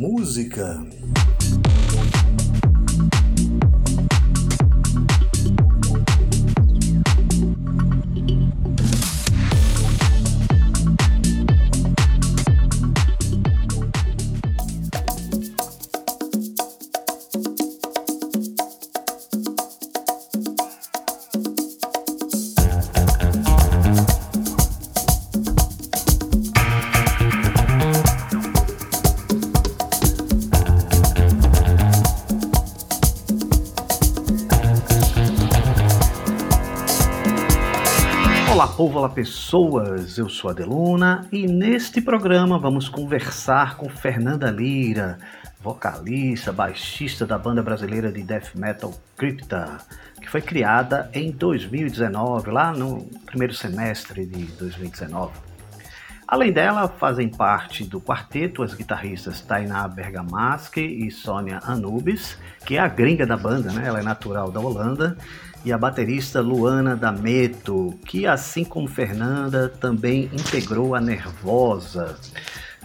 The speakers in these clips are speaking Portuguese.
Música. Olá, pessoas. Eu sou a Deluna e neste programa vamos conversar com Fernanda Lira, vocalista, baixista da banda brasileira de death metal Crypta, que foi criada em 2019, lá no primeiro semestre de 2019. Além dela, fazem parte do quarteto as guitarristas Tainá Bergamaschi e Sônia Anubis, que é a gringa da banda, né? Ela é natural da Holanda, e a baterista Luana D'Ameto, que assim como Fernanda também integrou a Nervosa,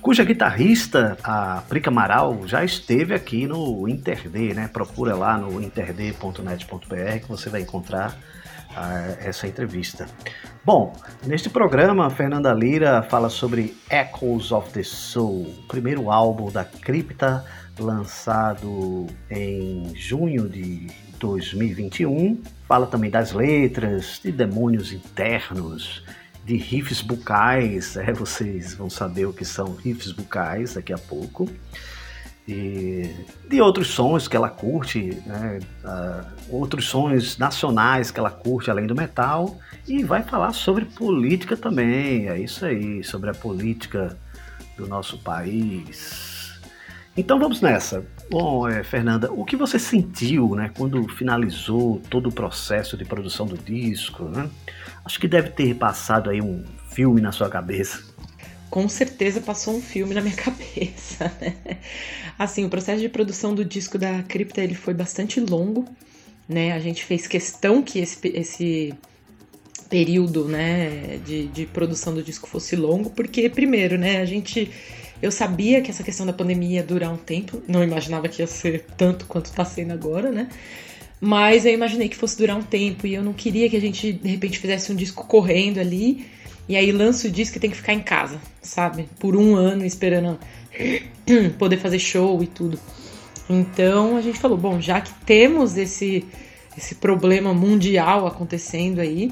cuja guitarrista, a Prica Amaral, já esteve aqui no Interd, né? Procura lá no interd.net.br que você vai encontrar ah, essa entrevista. Bom, neste programa, Fernanda Lira fala sobre Echoes of the Soul, primeiro álbum da Cripta, lançado em junho de 2021. Fala também das letras, de demônios internos, de riffs bucais, é, vocês vão saber o que são riffs bucais daqui a pouco. E de outros sons que ela curte, né, uh, outros sons nacionais que ela curte além do metal, e vai falar sobre política também, é isso aí, sobre a política do nosso país. Então vamos nessa. Bom, é, Fernanda, o que você sentiu né, quando finalizou todo o processo de produção do disco? Né? Acho que deve ter passado aí um filme na sua cabeça com certeza passou um filme na minha cabeça, né? Assim, o processo de produção do disco da Cripta ele foi bastante longo, né? A gente fez questão que esse, esse período, né, de, de produção do disco fosse longo, porque primeiro, né, a gente eu sabia que essa questão da pandemia ia durar um tempo, não imaginava que ia ser tanto quanto está sendo agora, né? Mas eu imaginei que fosse durar um tempo e eu não queria que a gente de repente fizesse um disco correndo ali e aí lança o disco e tem que ficar em casa, sabe? Por um ano esperando poder fazer show e tudo. Então a gente falou, bom, já que temos esse esse problema mundial acontecendo aí,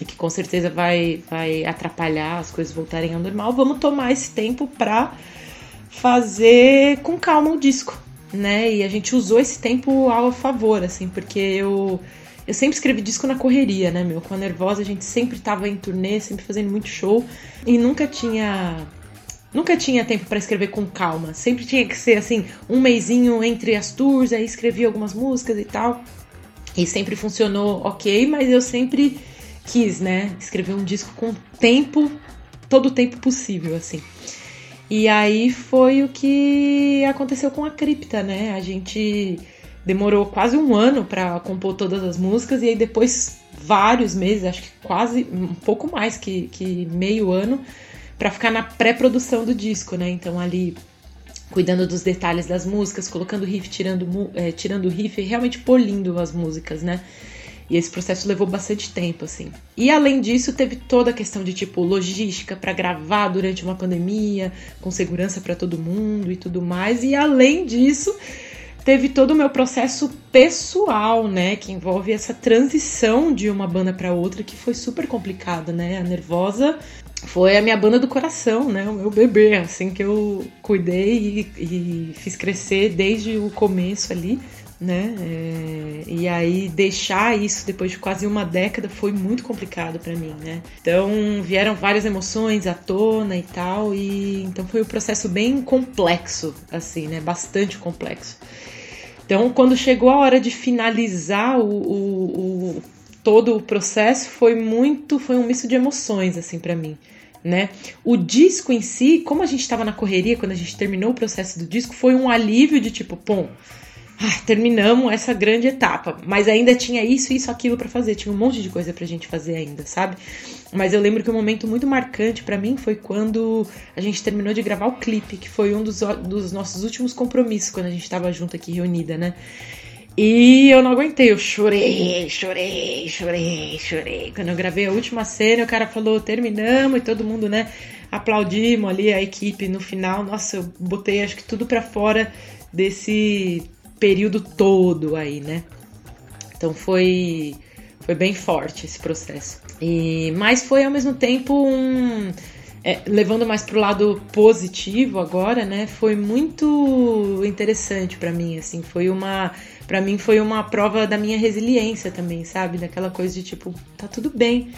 e que com certeza vai, vai atrapalhar as coisas voltarem ao normal, vamos tomar esse tempo para fazer com calma o disco, né? E a gente usou esse tempo ao favor, assim, porque eu eu sempre escrevi disco na correria, né, meu? Com a Nervosa a gente sempre tava em turnê, sempre fazendo muito show e nunca tinha nunca tinha tempo para escrever com calma. Sempre tinha que ser assim, um mêsinho entre as tours, aí escrevi algumas músicas e tal. E sempre funcionou ok, mas eu sempre quis, né, escrever um disco com tempo, todo o tempo possível, assim. E aí foi o que aconteceu com a Cripta, né? A gente demorou quase um ano para compor todas as músicas e aí depois vários meses, acho que quase um pouco mais que, que meio ano, para ficar na pré-produção do disco, né? Então ali cuidando dos detalhes das músicas, colocando riff, tirando, é, tirando riff, realmente polindo as músicas, né? E esse processo levou bastante tempo, assim. E além disso, teve toda a questão de tipo logística para gravar durante uma pandemia, com segurança para todo mundo e tudo mais. E além disso, teve todo o meu processo pessoal, né, que envolve essa transição de uma banda para outra que foi super complicado, né? A Nervosa foi a minha banda do coração, né? O meu bebê, assim que eu cuidei e, e fiz crescer desde o começo ali né? É, e aí deixar isso depois de quase uma década foi muito complicado para mim, né? Então vieram várias emoções à tona e tal, e então foi um processo bem complexo, assim, né? Bastante complexo. Então quando chegou a hora de finalizar o, o, o todo o processo foi muito, foi um misto de emoções assim para mim. Né? O disco em si, como a gente estava na correria quando a gente terminou o processo do disco, foi um alívio de tipo, pô, ah, terminamos essa grande etapa, mas ainda tinha isso, isso, aquilo para fazer, tinha um monte de coisa pra gente fazer ainda, sabe? Mas eu lembro que um momento muito marcante para mim foi quando a gente terminou de gravar o clipe, que foi um dos, dos nossos últimos compromissos quando a gente tava junto aqui reunida, né? E eu não aguentei, eu chorei, chorei, chorei, chorei. Quando eu gravei a última cena, o cara falou: terminamos, e todo mundo, né, aplaudimos ali a equipe no final. Nossa, eu botei acho que tudo para fora desse período todo aí, né? Então foi foi bem forte esse processo. E mas foi ao mesmo tempo um é, levando mais pro lado positivo agora, né? Foi muito interessante para mim, assim, foi uma para mim foi uma prova da minha resiliência também, sabe? Daquela coisa de tipo, tá tudo bem.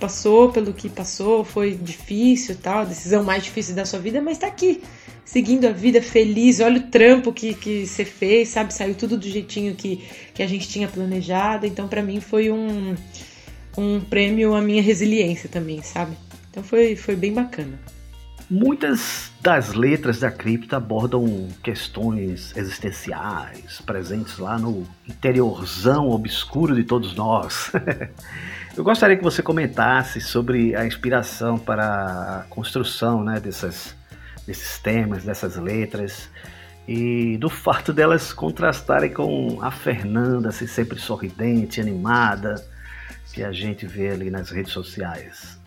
Passou pelo que passou, foi difícil, tal, a decisão mais difícil da sua vida, mas tá aqui seguindo a vida feliz. Olha o trampo que, que você fez, sabe? Saiu tudo do jeitinho que, que a gente tinha planejado. Então, para mim, foi um, um prêmio à minha resiliência também, sabe? Então, foi, foi bem bacana. Muitas das letras da cripta abordam questões existenciais, presentes lá no interiorzão obscuro de todos nós. Eu gostaria que você comentasse sobre a inspiração para a construção né, dessas desses temas, dessas letras e do fato delas contrastarem com a Fernanda, assim, sempre sorridente, animada, que a gente vê ali nas redes sociais.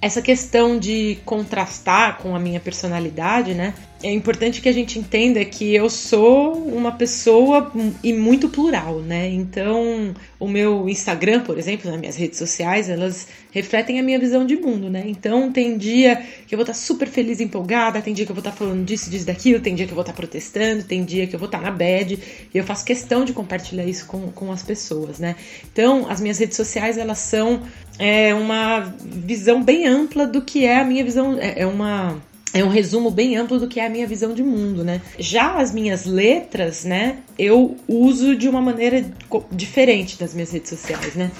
Essa questão de contrastar com a minha personalidade, né? É importante que a gente entenda que eu sou uma pessoa e muito plural, né? Então, o meu Instagram, por exemplo, nas minhas redes sociais, elas refletem a minha visão de mundo, né? Então, tem dia que eu vou estar super feliz e empolgada, tem dia que eu vou estar falando disso, disso, daquilo, tem dia que eu vou estar protestando, tem dia que eu vou estar na bad, e eu faço questão de compartilhar isso com, com as pessoas, né? Então, as minhas redes sociais, elas são é, uma visão bem ampla do que é a minha visão, é, é uma é um resumo bem amplo do que é a minha visão de mundo, né? Já as minhas letras, né, eu uso de uma maneira diferente das minhas redes sociais, né?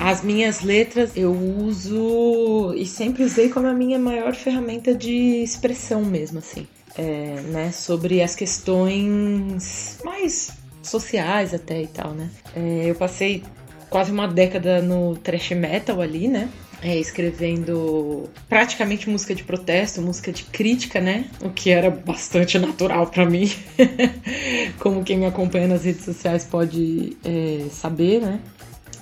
As minhas letras eu uso e sempre usei como a minha maior ferramenta de expressão mesmo, assim. É, né, sobre as questões mais sociais até e tal, né? É, eu passei quase uma década no thrash metal ali, né? É, escrevendo praticamente música de protesto, música de crítica, né? O que era bastante natural para mim, como quem me acompanha nas redes sociais pode é, saber, né?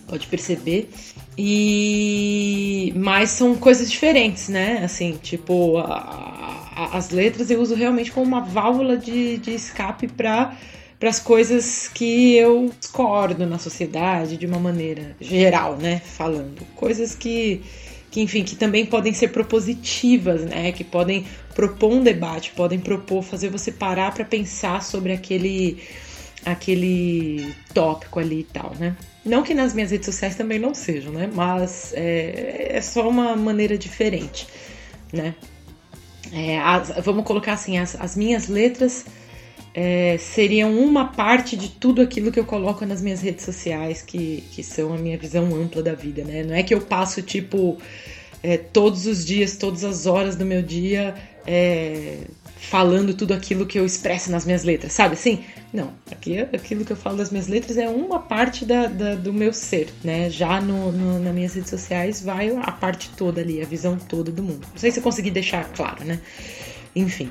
Pode perceber. E mas são coisas diferentes, né? Assim, tipo a, a, as letras eu uso realmente como uma válvula de, de escape para para as coisas que eu discordo na sociedade de uma maneira geral, né, falando, coisas que que enfim, que também podem ser propositivas, né, que podem propor um debate, podem propor fazer você parar para pensar sobre aquele aquele tópico ali e tal, né? Não que nas minhas redes sociais também não sejam, né? Mas é, é só uma maneira diferente, né? É, as, vamos colocar assim, as, as minhas letras é, seriam uma parte de tudo aquilo que eu coloco nas minhas redes sociais, que, que são a minha visão ampla da vida, né? Não é que eu passo, tipo, é, todos os dias, todas as horas do meu dia é, falando tudo aquilo que eu expresso nas minhas letras, sabe assim? Não, aqui aquilo que eu falo das minhas letras é uma parte da, da do meu ser, né? Já no, no, nas minhas redes sociais vai a parte toda ali, a visão toda do mundo. Não sei se eu consegui deixar claro, né? Enfim.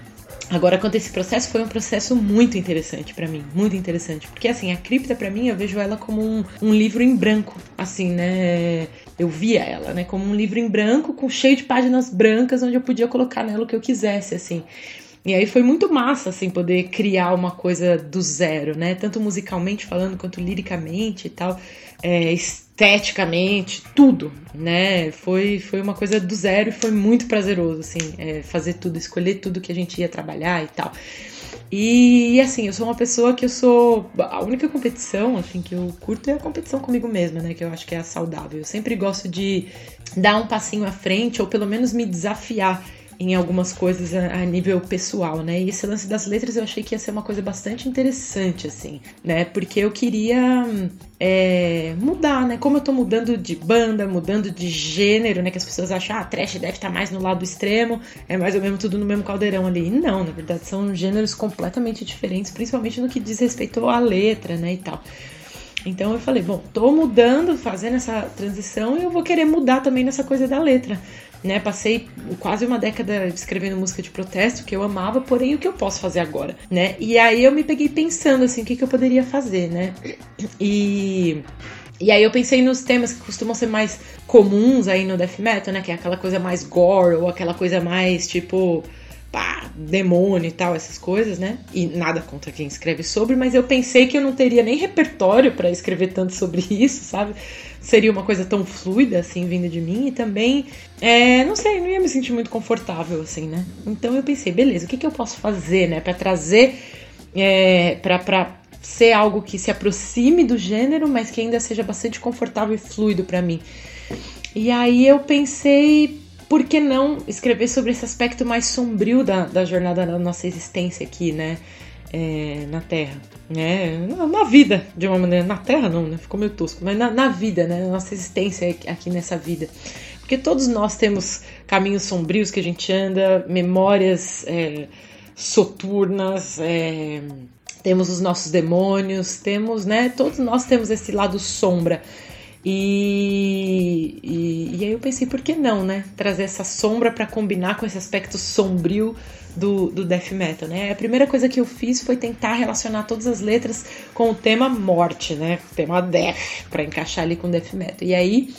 Agora, quanto a esse processo, foi um processo muito interessante para mim, muito interessante, porque assim, a cripta para mim, eu vejo ela como um, um, livro em branco, assim, né? Eu via ela, né, como um livro em branco, com cheio de páginas brancas, onde eu podia colocar nela o que eu quisesse, assim. E aí foi muito massa, assim, poder criar uma coisa do zero, né? Tanto musicalmente falando, quanto liricamente e tal, é, esteticamente, tudo, né? Foi, foi uma coisa do zero e foi muito prazeroso, assim, é, fazer tudo, escolher tudo que a gente ia trabalhar e tal. E assim, eu sou uma pessoa que eu sou. A única competição, assim, que eu curto é a competição comigo mesma, né? Que eu acho que é a saudável. Eu sempre gosto de dar um passinho à frente, ou pelo menos me desafiar em algumas coisas a, a, nível pessoal, né? E esse lance das letras eu achei que ia ser uma coisa bastante interessante, assim, né? Porque eu queria é, mudar, né? Como eu tô mudando de banda, mudando de gênero, né? Que as pessoas acham, ah, trash deve estar tá mais no lado extremo, é mais ou menos tudo no mesmo caldeirão ali. Não, na verdade, são gêneros completamente diferentes, principalmente no que diz respeito à letra, né? E tal. Então eu falei, bom, tô mudando, fazendo essa transição e eu vou querer mudar também nessa coisa da letra né? Passei quase uma década escrevendo música de protesto que eu amava, porém o que eu posso fazer agora, né? E aí eu me peguei pensando assim, o que, que eu poderia fazer, né? E e aí eu pensei nos temas que costumam ser mais comuns aí no death metal, né? Que é aquela coisa mais gore ou aquela coisa mais tipo pá, demônio e tal, essas coisas, né? E nada contra quem escreve sobre, mas eu pensei que eu não teria nem repertório para escrever tanto sobre isso, sabe? Seria uma coisa tão fluida assim vinda de mim e também, é, não sei, não ia me sentir muito confortável assim, né? Então eu pensei, beleza, o que, que eu posso fazer, né, para trazer, é, para ser algo que se aproxime do gênero, mas que ainda seja bastante confortável e fluido para mim. E aí eu pensei, por que não escrever sobre esse aspecto mais sombrio da, da jornada da nossa existência aqui, né? É, na Terra, né? Na, na, vida, de uma maneira. Na Terra não, né? Ficou meio tosco, mas na, na vida, né? Na nossa existência aqui nessa vida. Porque todos nós temos caminhos sombrios que a gente anda, memórias é, soturnas, é, temos os nossos demônios, temos, né? Todos nós temos esse lado sombra. E, e, e, aí eu pensei, por que não, né? Trazer essa sombra para combinar com esse aspecto sombrio do, do death metal, né? A primeira coisa que eu fiz foi tentar relacionar todas as letras com o tema morte, né? O tema death, para encaixar ali com death metal. E aí,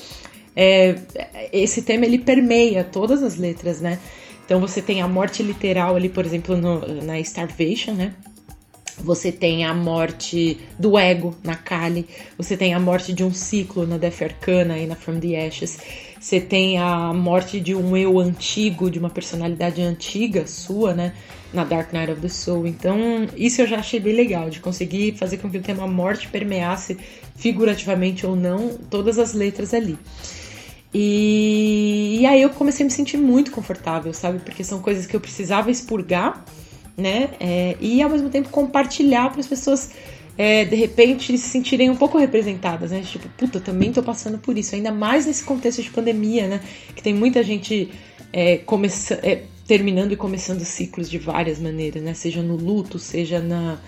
é, esse tema ele permeia todas as letras, né? Então você tem a morte literal ali, por exemplo, no, na Starvation, né? Você tem a morte do ego na Kali, você tem a morte de um ciclo na Death Arcana e na From the Ashes, você tem a morte de um eu antigo, de uma personalidade antiga sua, né? Na Dark Knight of the Soul. Então, isso eu já achei bem legal, de conseguir fazer com que o tema morte permeasse, figurativamente ou não, todas as letras ali. E, e aí eu comecei a me sentir muito confortável, sabe? Porque são coisas que eu precisava expurgar né? É, e ao mesmo tempo compartilhar para as pessoas é, de repente se sentirem um pouco representadas, né? Tipo, puta, também tô passando por isso, ainda mais nesse contexto de pandemia, né? Que tem muita gente é, começa, é, terminando e começando ciclos de várias maneiras, né? Seja no luto, seja na,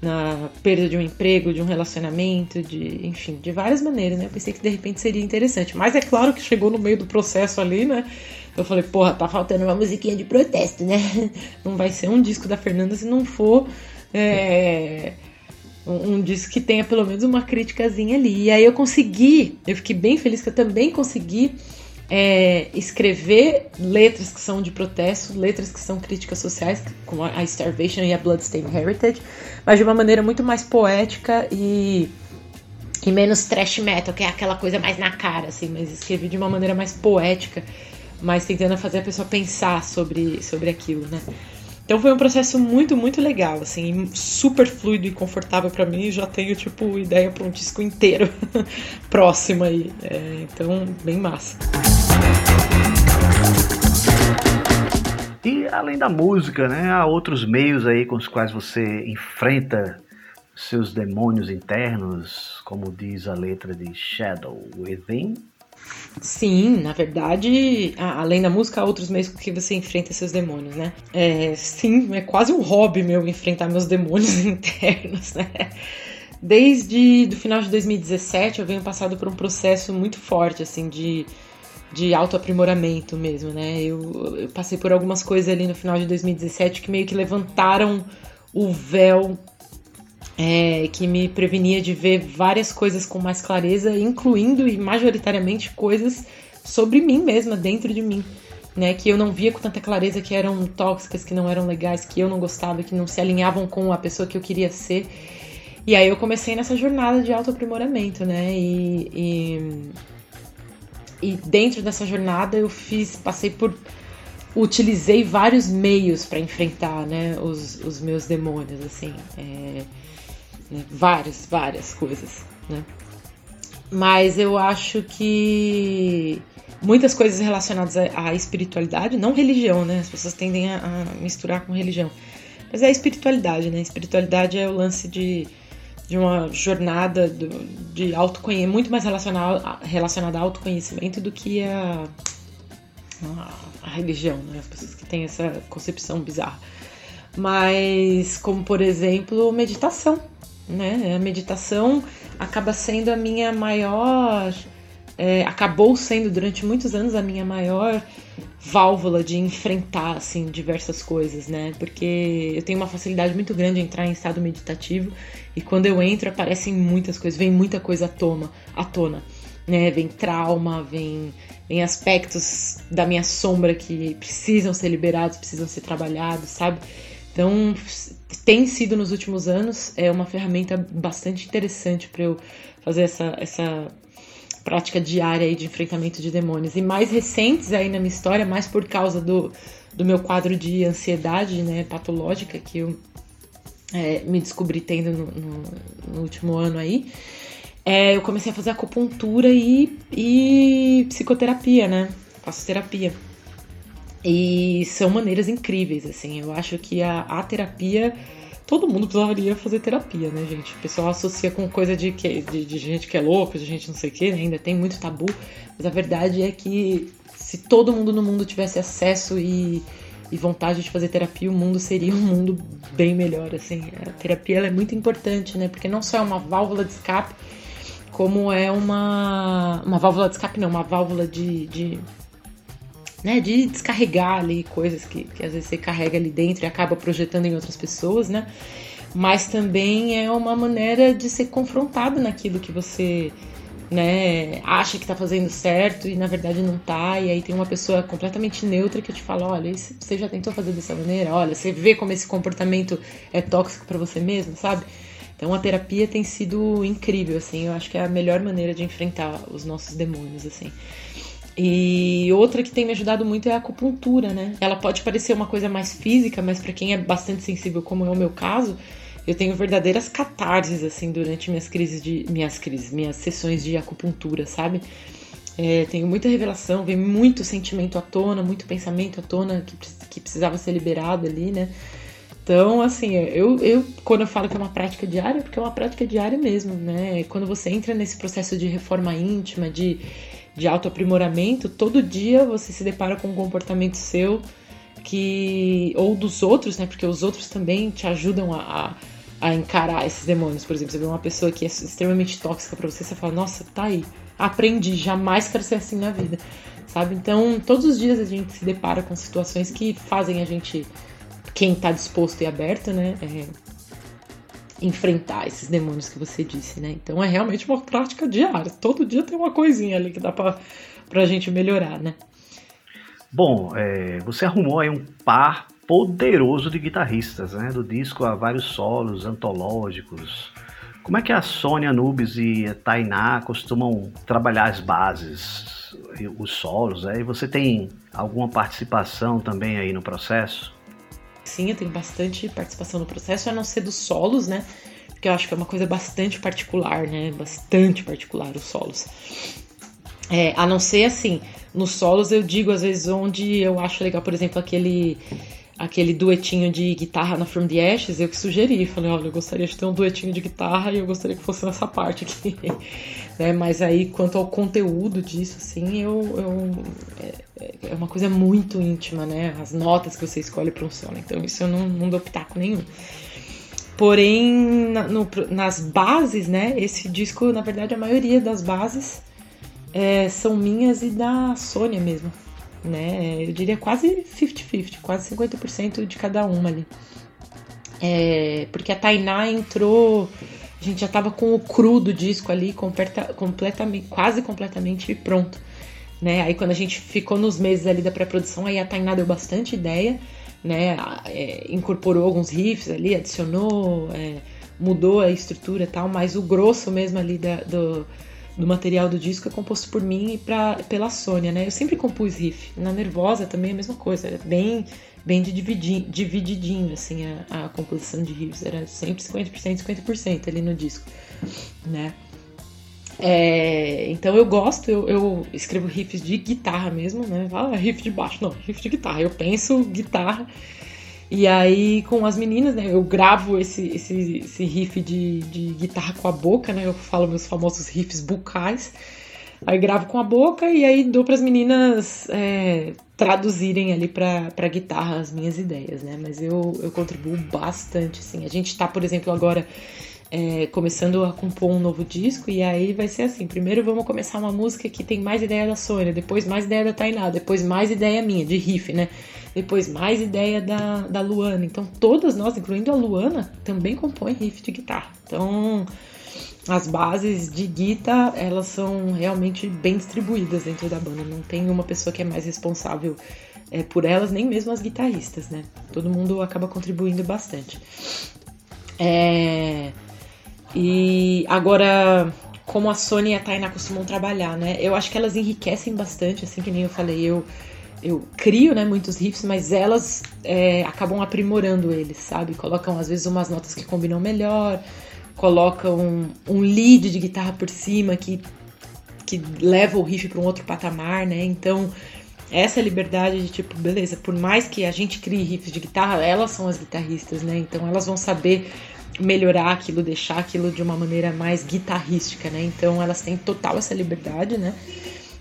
na perda de um emprego, de um relacionamento, de enfim, de várias maneiras, né? Eu pensei que de repente seria interessante, mas é claro que chegou no meio do processo ali, né? Eu falei, porra, tá faltando uma musiquinha de protesto, né? Não vai ser um disco da Fernanda se não for é, um, um, disco que tenha pelo menos uma críticazinha ali. E aí eu consegui, eu fiquei bem feliz que eu também consegui é, escrever letras que são de protesto, letras que são críticas sociais, como a Starvation e a Bloodstained Heritage, mas de uma maneira muito mais poética e e menos trash metal, que é aquela coisa mais na cara, assim, mas escrevi de uma maneira mais poética mas tentando fazer a pessoa pensar sobre, sobre aquilo, né? Então foi um processo muito, muito legal, assim, super fluido e confortável para mim. Já tenho, tipo, ideia para um disco inteiro próximo aí. É, então, bem massa. E além da música, né, há outros meios aí com os quais você enfrenta seus demônios internos, como diz a letra de Shadow Within, Sim, na verdade, além da música, há outros meios com que você enfrenta seus demônios, né? É, sim, é quase um hobby meu enfrentar meus demônios internos, né? Desde do final de 2017 eu venho passando por um processo muito forte, assim, de, de autoaprimoramento mesmo, né? Eu, eu passei por algumas coisas ali no final de 2017 que meio que levantaram o véu é, que me prevenia de ver várias coisas com mais clareza, incluindo e majoritariamente coisas sobre mim mesma, dentro de mim, né? Que eu não via com tanta clareza, que eram tóxicas, que não eram legais, que eu não gostava, que não se alinhavam com a pessoa que eu queria ser. E aí eu comecei nessa jornada de autoaprimoramento, né? E, e, e dentro dessa jornada eu fiz, passei por utilizei vários meios para enfrentar né, os, os meus demônios, assim, é, né, várias, várias coisas, né? Mas eu acho que muitas coisas relacionadas à espiritualidade, não religião, né? As pessoas tendem a, a misturar com religião. Mas é a espiritualidade, né? Espiritualidade é o lance de, de uma jornada do, de autoconhecimento, muito mais relacionada, relacionada ao autoconhecimento do que a, a, a religião, né? As pessoas que têm essa concepção bizarra. Mas, como por exemplo, meditação, né? A meditação acaba sendo a minha maior. é, acabou sendo durante muitos anos a minha maior válvula de enfrentar assim diversas coisas, né? Porque eu tenho uma facilidade muito grande em entrar em estado meditativo e quando eu entro aparecem muitas coisas, vem muita coisa à tona, à tona, né? Vem trauma, vem vem aspectos da minha sombra que precisam ser liberados, precisam ser trabalhados, sabe? Então, tem sido nos últimos anos é uma ferramenta bastante interessante para eu fazer essa, essa prática diária aí de enfrentamento de demônios. E mais recentes aí na minha história, mais por causa do, do meu quadro de ansiedade né, patológica que eu é, me descobri tendo no, no, no último ano aí, é, eu comecei a fazer acupuntura e, e psicoterapia, né? Faço terapia. E são maneiras incríveis, assim. Eu acho que a, a terapia. Todo mundo precisaria fazer terapia, né, gente? O pessoal associa com coisa de, que, de, de gente que é louca, de gente não sei o que, né? ainda tem muito tabu. Mas a verdade é que se todo mundo no mundo tivesse acesso e, e vontade de fazer terapia, o mundo seria um mundo bem melhor, assim. A terapia é muito importante, né? Porque não só é uma válvula de escape, como é uma. Uma válvula de escape, não, uma válvula de. de né, de descarregar ali coisas que, que às vezes você carrega ali dentro e acaba projetando em outras pessoas, né? Mas também é uma maneira de ser confrontado naquilo que você né, acha que tá fazendo certo e na verdade não tá, e aí tem uma pessoa completamente neutra que te fala, olha, você já tentou fazer dessa maneira? Olha, você vê como esse comportamento é tóxico para você mesmo, sabe? Então a terapia tem sido incrível, assim, eu acho que é a melhor maneira de enfrentar os nossos demônios, assim. E outra que tem me ajudado muito é a acupuntura, né? Ela pode parecer uma coisa mais física, mas para quem é bastante sensível, como é o meu caso, eu tenho verdadeiras catarses assim durante minhas crises de minhas crises, minhas sessões de acupuntura, sabe? É, tenho muita revelação, vem muito sentimento à tona, muito pensamento à tona que, que precisava ser liberado ali, né? Então, assim, eu, eu quando eu falo que é uma prática diária, é porque é uma prática diária mesmo, né? Quando você entra nesse processo de reforma íntima, de, de autoaprimoramento, todo dia você se depara com um comportamento seu que. ou dos outros, né? Porque os outros também te ajudam a, a, a encarar esses demônios. Por exemplo, você vê uma pessoa que é extremamente tóxica pra você, você fala, nossa, tá aí, aprendi, jamais quero ser assim na vida. Sabe? Então, todos os dias a gente se depara com situações que fazem a gente quem tá disposto e aberto, né, é, enfrentar esses demônios que você disse, né? Então é realmente uma prática diária. Todo dia tem uma coisinha ali que dá pra, pra gente melhorar, né? Bom, é, você arrumou aí um par poderoso de guitarristas, né? Do disco há vários solos antológicos. Como é que a Sônia Nubes e a Tainá costumam trabalhar as bases, os solos, né? E você tem alguma participação também aí no processo? Sim, eu tenho bastante participação no processo, a não ser dos solos, né? Porque eu acho que é uma coisa bastante particular, né? Bastante particular os solos. É, a não ser assim, nos solos eu digo às vezes onde eu acho legal, por exemplo, aquele aquele duetinho de guitarra na From the Ashes, eu que sugeri, falei, olha, eu gostaria de ter um duetinho de guitarra e eu gostaria que fosse nessa parte aqui. Né? Mas aí, quanto ao conteúdo disso, assim, eu, eu é, é, uma coisa muito íntima, né? As notas que você escolhe para um solo. Então, isso eu não, não dou pitaco nenhum. Porém, na, no, nas bases, né? Esse disco, na verdade, a maioria das bases é, são minhas e da Sônia mesmo. Né? Eu diria quase 50-50, quase 50% de cada uma ali. É, porque a Tainá entrou a gente já tava com o cru do disco ali completa, completamente, quase completamente pronto. Né? Aí quando a gente ficou nos meses ali da pré-produção, aí a Tainá deu bastante ideia, né? É, incorporou alguns riffs ali, adicionou, é, mudou a estrutura e tal, mas o grosso mesmo ali da, do, do material do disco é composto por mim e pra, pela Sônia, né? Eu sempre compus riff. Na Nervosa também é a mesma coisa, é bem bem divididinho, divididinho assim, a, a composição de riffs. Era sempre 50%, 50% ali no disco, né? É, então eu gosto, eu, eu, escrevo riffs de guitarra mesmo, né? Ah, riff de baixo, não, riff de guitarra. Eu penso guitarra. E aí, com as meninas, né? Eu gravo esse, esse, esse riff de, de guitarra com a boca, né? Eu falo meus famosos riffs bucais. Aí gravo com a boca e aí dou para as meninas é, traduzirem ali para guitarra as minhas ideias, né? Mas eu, eu contribuo bastante, assim. A gente tá, por exemplo, agora é, começando a compor um novo disco e aí vai ser assim: primeiro vamos começar uma música que tem mais ideia da Sônia, depois mais ideia da Tainá, depois mais ideia minha, de riff, né? Depois mais ideia da, da Luana. Então todas nós, incluindo a Luana, também compõem riff de guitarra. Então as bases de guitarra, elas são realmente bem distribuídas dentro da banda. Não tem uma pessoa que é mais responsável é, por elas, nem mesmo as guitarristas, né? Todo mundo acaba contribuindo bastante. É... E agora, como a Sony e a Taina costumam trabalhar, né? Eu acho que elas enriquecem bastante, assim que nem eu falei, eu eu crio, né, muitos riffs, mas elas é, acabam aprimorando eles, sabe? Colocam às vezes umas notas que combinam melhor, coloca um, um lead de guitarra por cima que, que leva o riff para um outro patamar, né? Então, essa liberdade de tipo, beleza, por mais que a gente crie riffs de guitarra, elas são as guitarristas, né? Então, elas vão saber melhorar aquilo, deixar aquilo de uma maneira mais guitarrística, né? Então, elas têm total essa liberdade, né?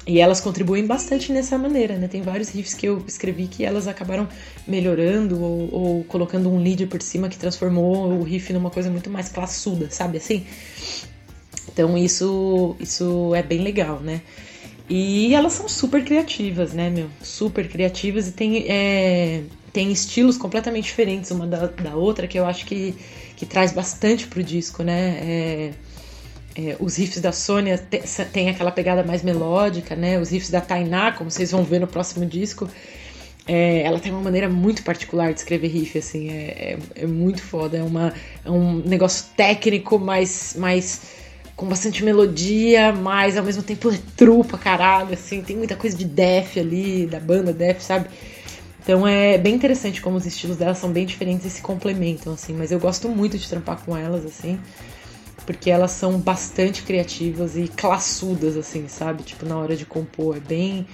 E elas contribuem bastante nessa maneira, né? Tem vários riffs que eu escrevi que elas acabaram melhorando ou, ou, colocando um lead por cima que transformou o riff numa coisa muito mais classuda, sabe assim? Então isso, isso é bem legal, né? E elas são super criativas, né, meu? Super criativas e tem, é, tem estilos completamente diferentes uma da, da outra que eu acho que, que traz bastante pro disco, né? É, é, os riffs da Sônia tem aquela pegada mais melódica, né? Os riffs da Tainá, como vocês vão ver no próximo disco, é, ela tem uma maneira muito particular de escrever riff, assim, é, é, é muito foda. É, uma, é um negócio técnico, mas, mais com bastante melodia, mas ao mesmo tempo é trupa, caralho, assim, tem muita coisa de Def ali, da banda Def, sabe? Então é bem interessante como os estilos delas são bem diferentes e se complementam, assim, mas eu gosto muito de trampar com elas, assim porque elas são bastante criativas e classudas, assim, sabe? Tipo, na hora de compor, é bem,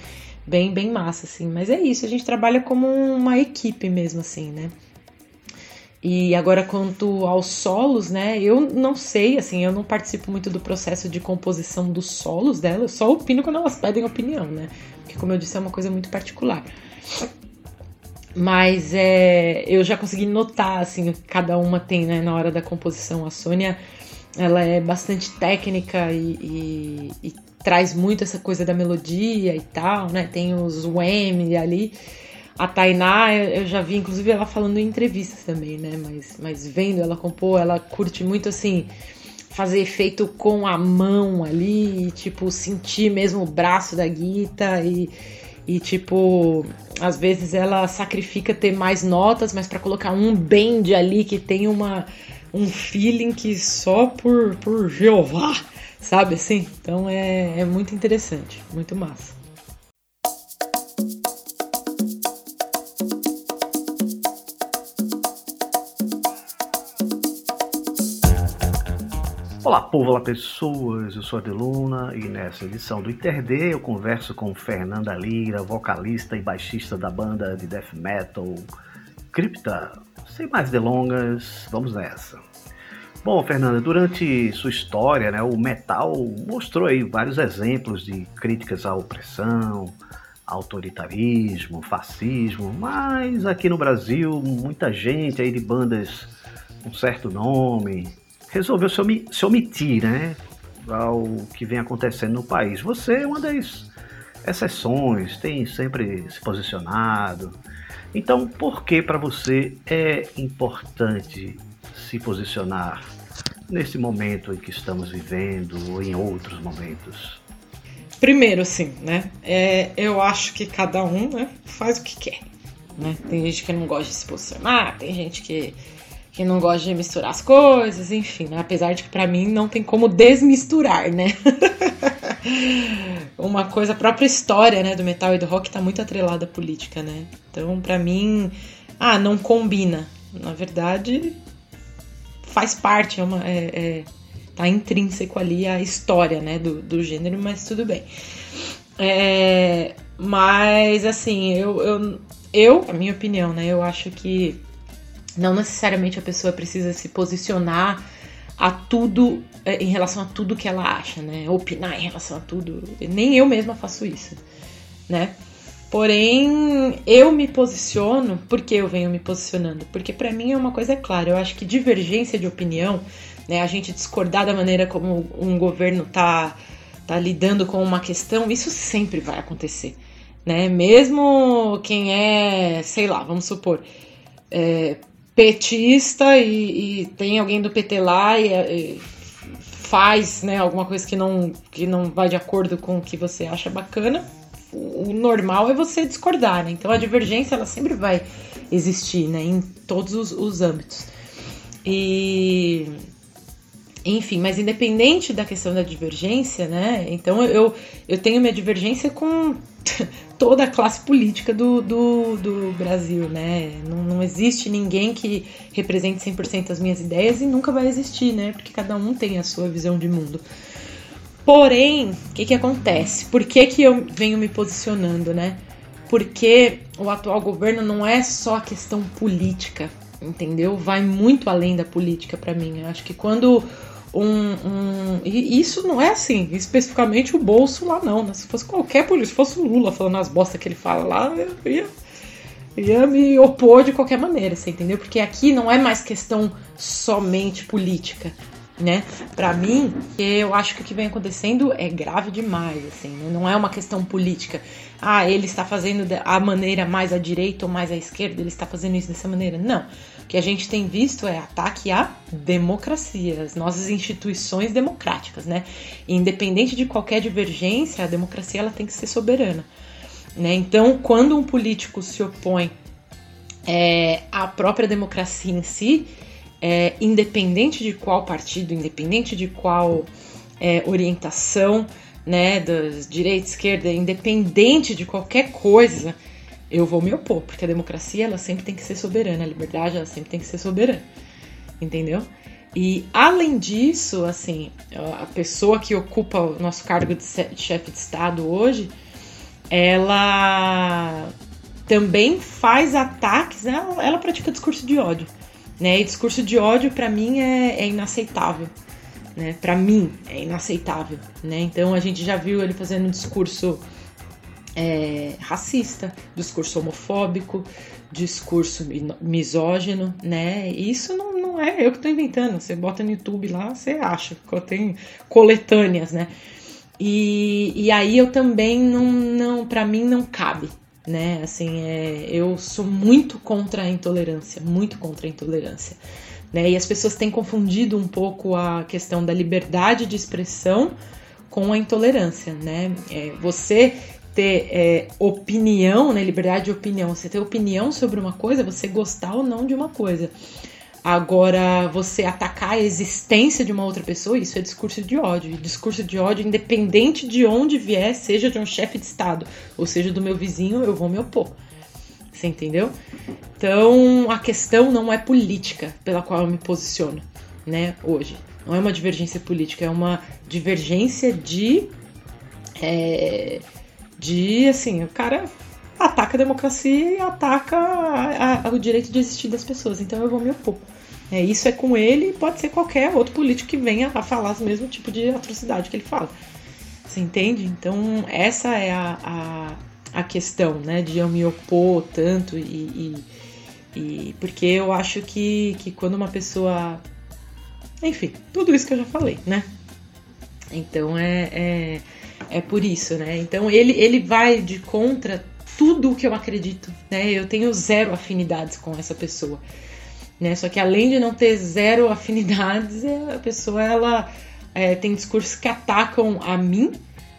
bem, bem massa, assim. Mas é isso, a gente trabalha como uma equipe mesmo, assim, né? E agora, quanto aos solos, né? Eu não sei, assim, eu não participo muito do processo de composição dos solos dela, eu só opino quando elas pedem opinião, né? Porque, como eu disse, é uma coisa muito particular. Mas é, eu já consegui notar, assim, cada uma tem, né, na hora da composição. A Sônia ela é bastante técnica e, e, e, traz muito essa coisa da melodia e tal, né? Tem os whammy ali. A Tainá, eu já vi, inclusive, ela falando em entrevistas também, né? Mas, mas vendo ela compor, ela curte muito assim fazer efeito com a mão ali, e, tipo, sentir mesmo o braço da guita e, e tipo, às vezes ela sacrifica ter mais notas, mas para colocar um bend ali que tem uma um feeling que só por, por Jeová, sabe assim? Então é, é muito interessante, muito massa. Olá, povo, olá, pessoas. Eu sou a Deluna e nessa edição do ITRD eu converso com Fernanda Lira, vocalista e baixista da banda de death metal Crypta. Sem mais delongas, vamos nessa. Bom, Fernanda, durante sua história, né, o metal mostrou aí vários exemplos de críticas à opressão, autoritarismo, fascismo, mas aqui no Brasil, muita gente aí de bandas com certo nome resolveu se, se omitir, né, ao que vem acontecendo no país. Você é uma das exceções, tem sempre se posicionado. Então, por que para você é importante se posicionar nesse momento em que estamos vivendo ou em outros momentos? Primeiro, assim, né? É, eu acho que cada um né, faz o que quer. Né? Tem gente que não gosta de se posicionar, tem gente que, que não gosta de misturar as coisas, enfim, né? Apesar de que para mim não tem como desmisturar, né? Uma coisa, a própria história né, do metal e do rock tá muito atrelada à política, né? Então, para mim, ah, não combina. Na verdade, faz parte, é uma, é, é, tá intrínseco ali a história, né, do, do gênero, mas tudo bem. É, mas, assim, eu, eu, eu, a minha opinião, né, eu acho que não necessariamente a pessoa precisa se posicionar a tudo, em relação a tudo que ela acha, né, opinar em relação a tudo. Nem eu mesma faço isso, né. Porém, eu me posiciono, por que eu venho me posicionando? Porque para mim é uma coisa clara, eu acho que divergência de opinião, né, a gente discordar da maneira como um governo tá, tá lidando com uma questão, isso sempre vai acontecer. Né? Mesmo quem é, sei lá, vamos supor, é, petista e, e, tem alguém do PT lá e, e faz né, alguma coisa que não, que não vai de acordo com o que você acha bacana, o normal é você discordar, né? Então a divergência ela sempre vai existir, né? Em todos os, os âmbitos. E enfim, mas independente da questão da divergência, né? Então eu, eu tenho minha divergência com toda a classe política do, do, do Brasil, né? Não, não existe ninguém que represente 100% as minhas ideias e nunca vai existir, né? Porque cada um tem a sua visão de mundo. Porém, o que, que acontece? Por que, que eu venho me posicionando, né? Porque o atual governo não é só questão política, entendeu? Vai muito além da política para mim. Eu acho que quando um, um, E isso não é assim, especificamente o bolso lá, não. Né? Se fosse qualquer político, se fosse o Lula falando as bostas que ele fala lá, eu ia, ia me opor de qualquer maneira, você entendeu? Porque aqui não é mais questão somente política né? Para mim, eu acho que o que vem acontecendo é grave demais, assim, né? não é uma questão política. Ah, ele está fazendo a maneira mais à direita ou mais à esquerda, ele está fazendo isso dessa maneira. Não. Que a gente tem visto é ataque à democracia, às nossas instituições democráticas, né? independente de qualquer divergência, a democracia ela tem que ser soberana. Né? Então, quando um político se opõe é, à própria democracia em si, é, independente de qual partido, independente de qual é, orientação, né, das direita, esquerda, independente de qualquer coisa, eu vou me opor, porque a democracia ela sempre tem que ser soberana, a liberdade ela sempre tem que ser soberana, entendeu? E além disso, assim, a pessoa que ocupa o nosso cargo de chefe de Estado hoje, ela também faz ataques, ela, ela pratica discurso de ódio. Né? E discurso de ódio para mim é, é inaceitável. Né? Para mim é inaceitável. Né? Então a gente já viu ele fazendo um discurso é, racista, discurso homofóbico, discurso misógino, né? Isso não, não é eu que estou inventando. Você bota no YouTube lá, você acha. Tem coletâneas, né? E, e aí eu também não, não para mim não cabe, né? Assim, é, eu sou muito contra a intolerância, muito contra a intolerância. Né? E as pessoas têm confundido um pouco a questão da liberdade de expressão com a intolerância, né? É, você ter é, opinião, né? Liberdade de opinião, você ter opinião sobre uma coisa, você gostar ou não de uma coisa. Agora, você atacar a existência de uma outra pessoa, isso é discurso de ódio. Discurso de ódio, independente de onde vier, seja de um chefe de Estado, ou seja do meu vizinho, eu vou me opor. Você entendeu? Então, a questão não é política pela qual eu me posiciono, né, hoje. Não é uma divergência política, é uma divergência de. É, de, assim, o cara ataca a democracia e ataca a, a, o direito de existir das pessoas. Então eu vou me opor. É, isso é com ele pode ser qualquer outro político que venha a falar o mesmo tipo de atrocidade que ele fala. Você entende? Então, essa é a, a, a questão, né? De eu me opor tanto e, e, e, porque eu acho que, que quando uma pessoa. Enfim, tudo isso que eu já falei, né? Então é, é, é por isso, né? Então ele, ele vai de contra tudo o que eu acredito, né? Eu tenho zero afinidades com essa pessoa. Né? Só que além de não ter zero afinidades, a pessoa ela é, tem discursos que atacam a mim,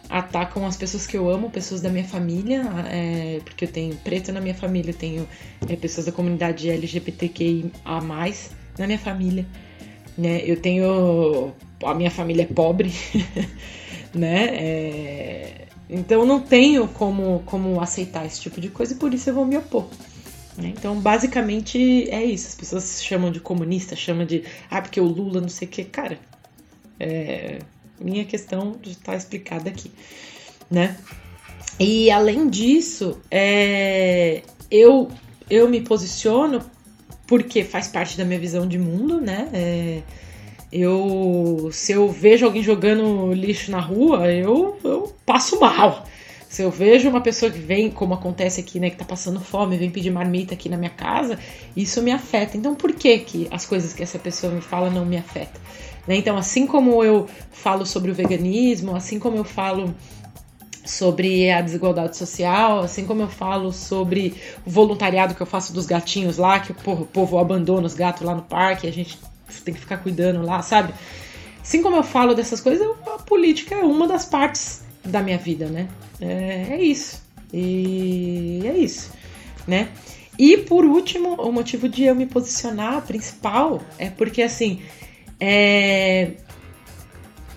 atacam as pessoas que eu amo, pessoas da minha família, é, porque eu tenho preto na minha família, eu tenho é, pessoas da comunidade LGBTQIA na minha família, né? Eu tenho a minha família é pobre, né? É, então não tenho como, como aceitar esse tipo de coisa e por isso eu vou me opor. Né? Então, basicamente é isso. As pessoas chamam de comunista, chamam de ah, porque o Lula não sei o que. Cara, é, minha questão está explicada aqui, né? E além disso, é, eu, eu me posiciono porque faz parte da minha visão de mundo, né? É, eu, se eu vejo alguém jogando lixo na rua, eu, eu passo mal. Se eu vejo uma pessoa que vem, como acontece aqui, né, que tá passando fome, vem pedir marmita aqui na minha casa, isso me afeta. Então, por que que as coisas que essa pessoa me fala não me afetam? Né? Então, assim como eu falo sobre o veganismo, assim como eu falo sobre a desigualdade social, assim como eu falo sobre o voluntariado que eu faço dos gatinhos lá, que porra, o povo abandona os gatos lá no parque, a gente tem que ficar cuidando lá, sabe? Assim como eu falo dessas coisas, a política é uma das partes da minha vida, né? É, é isso. E é isso, né? E por último, o motivo de eu me posicionar principal é porque assim, é...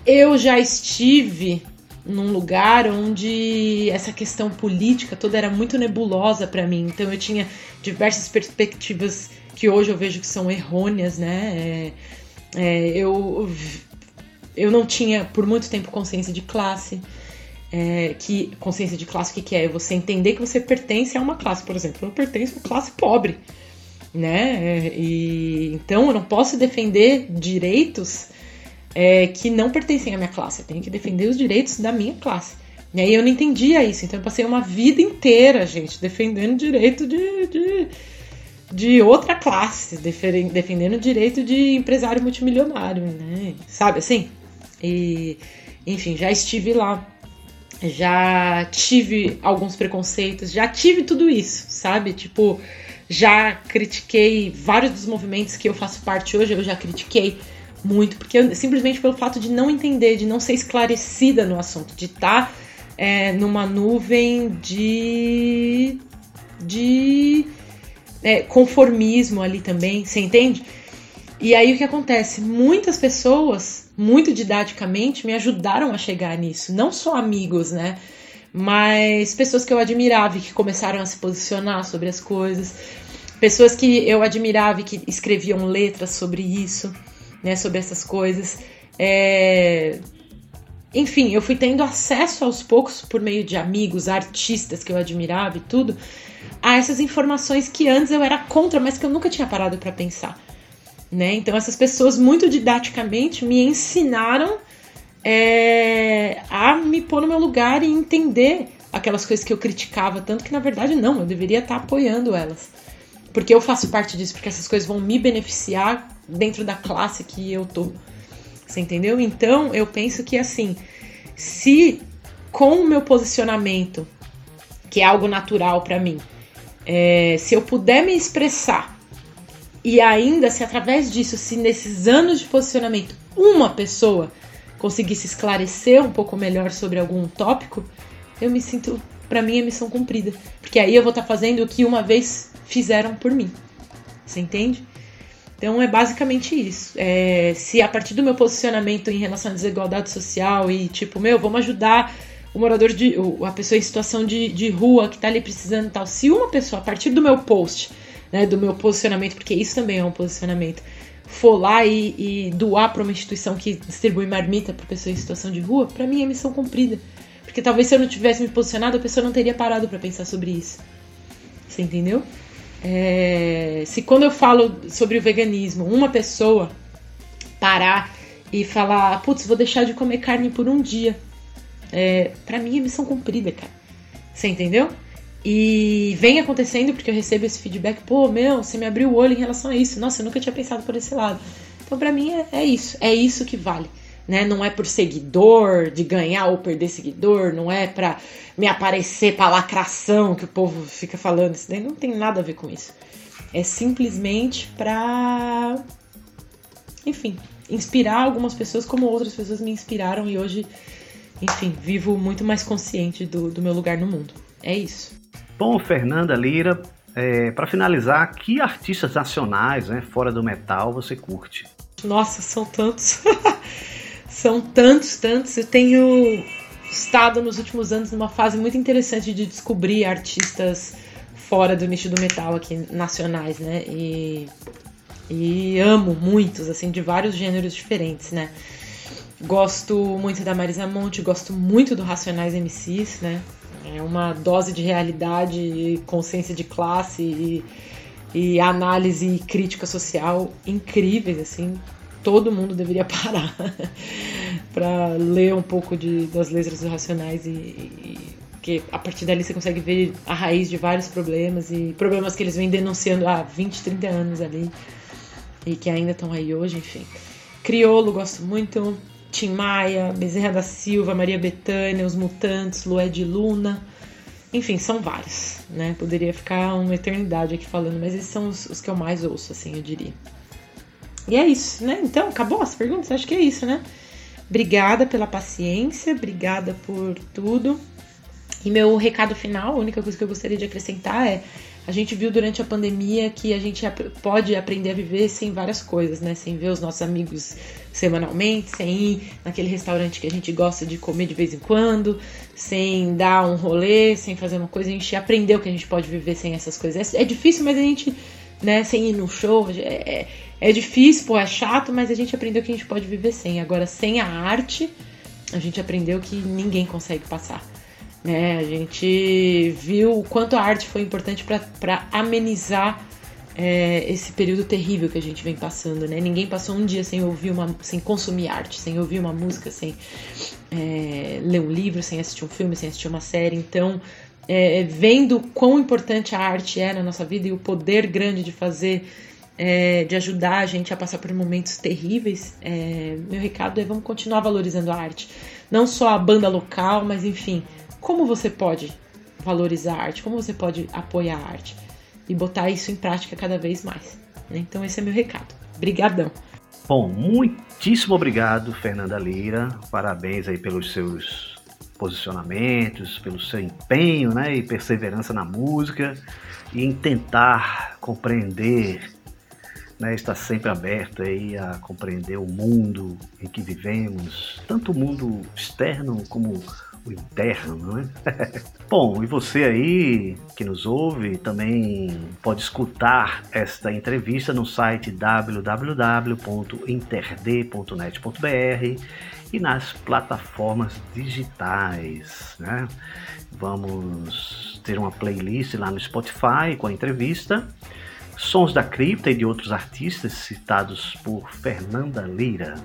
eu já estive num lugar onde essa questão política toda era muito nebulosa para mim. Então eu tinha diversas perspectivas que hoje eu vejo que são errôneas, né? É, é, eu, eu não tinha por muito tempo consciência de classe é, que consciência de classe o que, que é? Você entender que você pertence a uma classe, por exemplo, eu pertenço a classe pobre, né? E então eu não posso defender direitos é, que não pertencem à minha classe, eu tenho que defender os direitos da minha classe. E aí eu não entendia isso, então eu passei uma vida inteira, gente, defendendo direito de, de, de outra classe, defendendo o direito de empresário multimilionário, né? Sabe assim? E, enfim, já estive lá já tive alguns preconceitos, já tive tudo isso, sabe? Tipo, já critiquei vários dos movimentos que eu faço parte hoje, eu já critiquei muito, porque eu, simplesmente pelo fato de não entender, de não ser esclarecida no assunto, de estar tá, é, numa nuvem de. de. É, conformismo ali também, você entende? E aí o que acontece? Muitas pessoas, muito didaticamente, me ajudaram a chegar nisso. Não só amigos, né? Mas pessoas que eu admirava e que começaram a se posicionar sobre as coisas. Pessoas que eu admirava e que escreviam letras sobre isso, né? Sobre essas coisas. É... Enfim, eu fui tendo acesso aos poucos, por meio de amigos, artistas que eu admirava e tudo, a essas informações que antes eu era contra, mas que eu nunca tinha parado para pensar. Né? Então essas pessoas muito didaticamente me ensinaram é, a me pôr no meu lugar e entender aquelas coisas que eu criticava, tanto que na verdade não, eu deveria estar apoiando elas. Porque eu faço parte disso, porque essas coisas vão me beneficiar dentro da classe que eu tô. Você entendeu? Então eu penso que assim, se com o meu posicionamento, que é algo natural para mim, é, se eu puder me expressar e ainda, se através disso, se nesses anos de posicionamento, uma pessoa conseguisse esclarecer um pouco melhor sobre algum tópico, eu me sinto, para mim, a missão cumprida. Porque aí eu vou estar tá fazendo o que uma vez fizeram por mim. Você entende? Então é basicamente isso. É, se a partir do meu posicionamento em relação à desigualdade social e tipo, meu, vamos ajudar o morador de. a pessoa em situação de, de rua que tá ali precisando e tal. Se uma pessoa, a partir do meu post, né, do meu posicionamento, porque isso também é um posicionamento, for lá e, e doar para uma instituição que distribui marmita para pessoa em situação de rua, para mim é missão cumprida. Porque talvez se eu não tivesse me posicionado, a pessoa não teria parado para pensar sobre isso. Você entendeu? É, se quando eu falo sobre o veganismo, uma pessoa parar e falar, putz, vou deixar de comer carne por um dia, é, para mim é missão cumprida, cara. Você entendeu? E vem acontecendo porque eu recebo esse feedback, pô, meu, você me abriu o olho em relação a isso. Nossa, eu nunca tinha pensado por esse lado. Então, para mim, é, é, isso. É isso que vale. Né? Não é por seguidor, de ganhar ou perder seguidor, não é pra me aparecer pra lacração que o povo fica falando. Isso daí não tem nada a ver com isso. É simplesmente pra. Enfim, inspirar algumas pessoas como outras pessoas me inspiraram e hoje, enfim, vivo muito mais consciente do, do meu lugar no mundo. É isso. Bom, Fernanda Lira, é, para finalizar, que artistas nacionais, né, fora do metal, você curte? Nossa, são tantos. são tantos, tantos. Eu tenho estado nos últimos anos numa fase muito interessante de descobrir artistas fora do nicho do metal aqui, nacionais, né? E, e amo muitos, assim, de vários gêneros diferentes, né? Gosto muito da Marisa Monte, gosto muito do Racionais MCs, né? É uma dose de realidade consciência de classe e, e análise e crítica social incríveis, assim. Todo mundo deveria parar para ler um pouco de, das letras dos Racionais e, e porque a partir dali você consegue ver a raiz de vários problemas e problemas que eles vêm denunciando há 20, 30 anos ali e que ainda estão aí hoje, enfim. Criolo, gosto muito. Tim Maia, Bezerra da Silva, Maria Bethânia, Os Mutantes, Lué de Luna. Enfim, são vários, né? Poderia ficar uma eternidade aqui falando, mas esses são os, os, que eu mais ouço, assim, eu diria. E é isso, né? Então, acabou as perguntas? Acho que é isso, né? Obrigada pela paciência, obrigada por tudo. E meu recado final, a única coisa que eu gostaria de acrescentar é a gente viu durante a pandemia que a gente pode aprender a viver sem várias coisas, né? Sem ver os nossos amigos semanalmente, sem ir naquele restaurante que a gente gosta de comer de vez em quando, sem dar um rolê, sem fazer uma coisa. A gente aprendeu que a gente pode viver sem essas coisas. É, difícil, mas a gente, né, sem ir no show, é, é, é difícil, pô, é chato, mas a gente aprendeu que a gente pode viver sem. Agora, sem a arte, a gente aprendeu que ninguém consegue passar. Né? A gente viu o quanto a arte foi importante para amenizar é, esse período terrível que a gente vem passando. Né? Ninguém passou um dia sem ouvir uma, sem consumir arte, sem ouvir uma música, sem é, ler um livro, sem assistir um filme, sem assistir uma série. Então, é, vendo quão importante a arte é na nossa vida e o poder grande de fazer é, de ajudar a gente a passar por momentos terríveis, é, meu recado é vamos continuar valorizando a arte. Não só a banda local, mas enfim, como você pode valorizar a arte, como você pode apoiar a arte e botar isso em prática cada vez mais. Né? Então esse é meu recado. Obrigadão. Bom, muitíssimo obrigado, Fernanda Lira. Parabéns aí pelos seus posicionamentos, pelo seu empenho, né, e perseverança na música e em tentar compreender, né, estar sempre aberto aí a compreender o mundo em que vivemos, tanto o mundo externo como o interno, não é? Bom, e você aí que nos ouve também pode escutar esta entrevista no site www.interd.net.br e nas plataformas digitais, né? Vamos ter uma playlist lá no Spotify com a entrevista, sons da cripta e de outros artistas citados por Fernanda Lira.